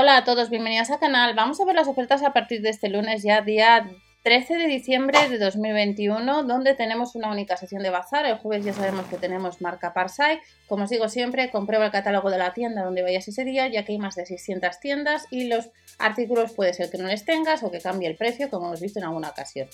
Hola a todos, bienvenidos al canal. Vamos a ver las ofertas a partir de este lunes, ya día 13 de diciembre de 2021, donde tenemos una única sesión de bazar. El jueves ya sabemos que tenemos marca Parsai. Como os digo siempre, comprueba el catálogo de la tienda donde vayas ese día, ya que hay más de 600 tiendas y los artículos puede ser que no les tengas o que cambie el precio, como hemos visto en alguna ocasión.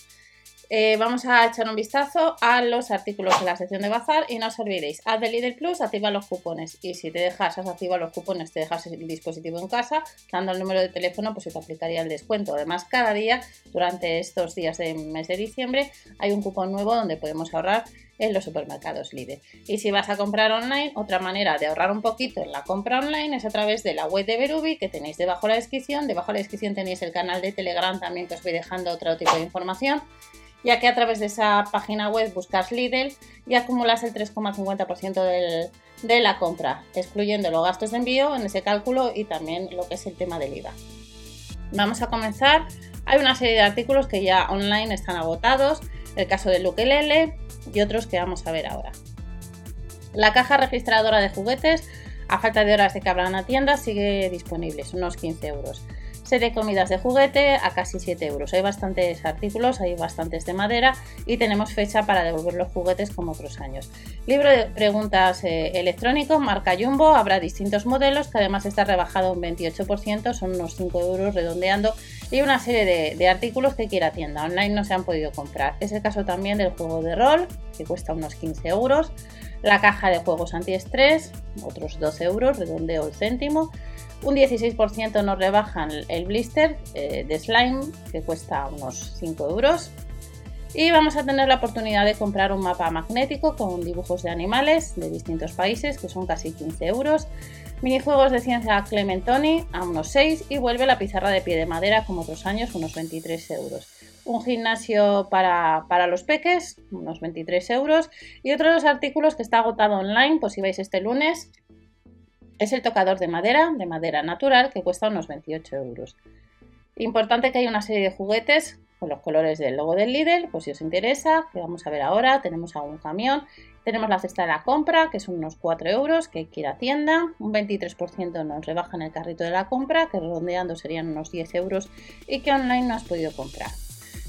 Eh, vamos a echar un vistazo a los artículos de la sección de bazar y no os olvidéis, haz de Lidl Plus, activa los cupones y si te dejas, has activado los cupones, te dejas el dispositivo en casa, dando el número de teléfono, pues se te aplicaría el descuento. Además, cada día, durante estos días del mes de diciembre, hay un cupón nuevo donde podemos ahorrar en los supermercados Lidl. Y si vas a comprar online, otra manera de ahorrar un poquito en la compra online es a través de la web de Berubi que tenéis debajo de la descripción. Debajo de la descripción tenéis el canal de Telegram también que os voy dejando otro tipo de información ya que a través de esa página web buscas Lidl y acumulas el 3,50% de la compra, excluyendo los gastos de envío en ese cálculo y también lo que es el tema del IVA. Vamos a comenzar. Hay una serie de artículos que ya online están agotados, el caso del Ukelele y otros que vamos a ver ahora. La caja registradora de juguetes, a falta de horas de que abran la tienda, sigue disponible, son unos 15 euros de comidas de juguete a casi 7 euros. Hay bastantes artículos, hay bastantes de madera y tenemos fecha para devolver los juguetes como otros años. Libro de preguntas eh, electrónico, marca Jumbo, habrá distintos modelos que además está rebajado un 28%, son unos 5 euros redondeando y una serie de, de artículos que quiera tienda. Online no se han podido comprar. Es el caso también del juego de rol, que cuesta unos 15 euros. La caja de juegos antiestrés, otros 12 euros, redondeo el céntimo. Un 16% nos rebajan el blister eh, de slime, que cuesta unos 5 euros. Y vamos a tener la oportunidad de comprar un mapa magnético con dibujos de animales de distintos países, que son casi 15 euros. Minijuegos de ciencia Clementoni a unos 6 y vuelve la pizarra de pie de madera como otros años, unos 23 euros. Un gimnasio para, para los peques, unos 23 euros. Y otro de los artículos que está agotado online, pues si vais este lunes, es el tocador de madera, de madera natural, que cuesta unos 28 euros. Importante que hay una serie de juguetes con los colores del logo del Lidl, pues si os interesa, que vamos a ver ahora, tenemos algún camión, tenemos la cesta de la compra, que son unos 4 euros, que hay que ir a tienda, un 23% nos rebaja en el carrito de la compra, que redondeando serían unos 10 euros y que online no has podido comprar.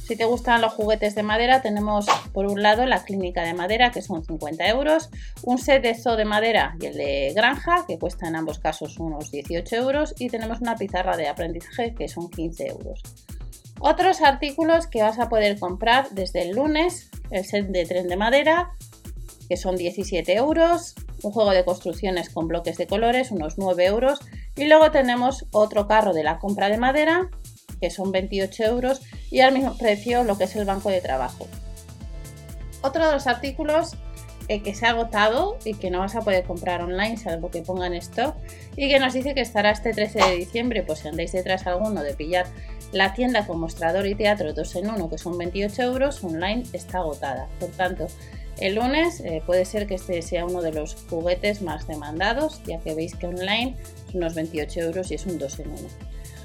Si te gustan los juguetes de madera, tenemos por un lado la clínica de madera, que son 50 euros, un set de zoo de madera y el de granja, que cuesta en ambos casos unos 18 euros, y tenemos una pizarra de aprendizaje, que son 15 euros. Otros artículos que vas a poder comprar desde el lunes, el set de tren de madera, que son 17 euros, un juego de construcciones con bloques de colores, unos 9 euros, y luego tenemos otro carro de la compra de madera, que son 28 euros, y al mismo precio lo que es el banco de trabajo. Otro de los artículos eh, que se ha agotado y que no vas a poder comprar online, salvo que pongan stock, y que nos dice que estará este 13 de diciembre, pues si andáis detrás alguno de pillar la tienda con mostrador y teatro 2 en 1, que son 28 euros, online está agotada. Por tanto, el lunes eh, puede ser que este sea uno de los juguetes más demandados, ya que veis que online son unos 28 euros y es un 2 en 1.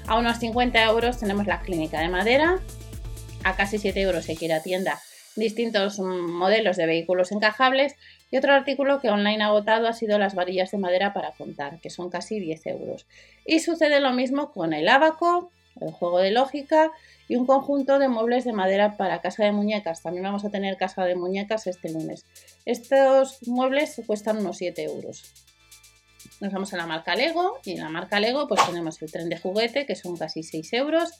A unos 50 euros tenemos la clínica de madera. A casi 7 euros se quiere a tienda distintos modelos de vehículos encajables. Y otro artículo que online agotado ha sido las varillas de madera para contar, que son casi 10 euros. Y sucede lo mismo con el abaco, el juego de lógica y un conjunto de muebles de madera para casa de muñecas. También vamos a tener casa de muñecas este lunes. Estos muebles cuestan unos 7 euros nos vamos a la marca Lego y en la marca Lego pues tenemos el tren de juguete que son casi 6 euros,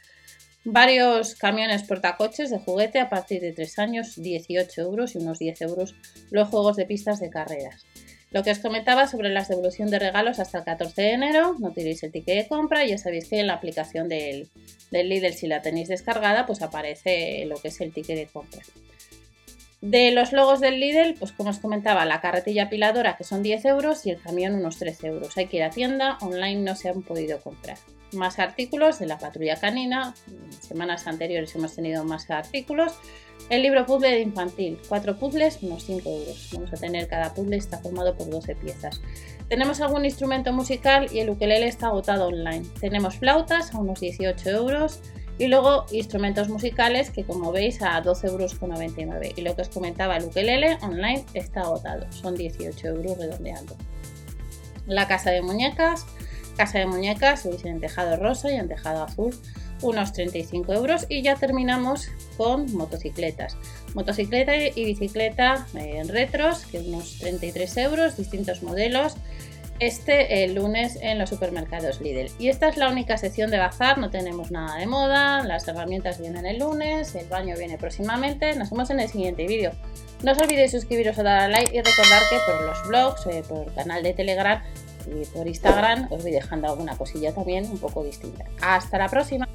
varios camiones portacoches de juguete a partir de 3 años 18 euros y unos 10 euros los juegos de pistas de carreras. Lo que os comentaba sobre la devolución de regalos hasta el 14 de enero, no tiréis el ticket de compra, ya sabéis que en la aplicación del, del Lidl si la tenéis descargada pues aparece lo que es el ticket de compra. De los logos del Lidl, pues como os comentaba, la carretilla apiladora que son 10 euros y el camión unos 13 euros. Hay que ir a tienda, online no se han podido comprar. Más artículos de la patrulla canina, semanas anteriores hemos tenido más artículos. El libro puzzle de infantil, 4 puzzles, unos 5 euros. Vamos a tener cada puzzle, está formado por 12 piezas. Tenemos algún instrumento musical y el ukelele está agotado online. Tenemos flautas a unos 18 euros y luego instrumentos musicales que como veis a 12,99 euros. Y lo que os comentaba, el ukelele online está agotado, son 18 euros redondeando. La casa de muñecas, Casa de muñecas, veis en tejado rosa y en tejado azul, unos 35 euros. Y ya terminamos con motocicletas. Motocicleta y bicicleta en retros, que unos 33 euros, distintos modelos este el lunes en los supermercados Lidl. Y esta es la única sección de bazar, no tenemos nada de moda, las herramientas vienen el lunes, el baño viene próximamente. Nos vemos en el siguiente vídeo. No os olvidéis suscribiros o dar a like y recordar que por los blogs, eh, por el canal de Telegram y por Instagram os voy dejando alguna cosilla también un poco distinta. Hasta la próxima.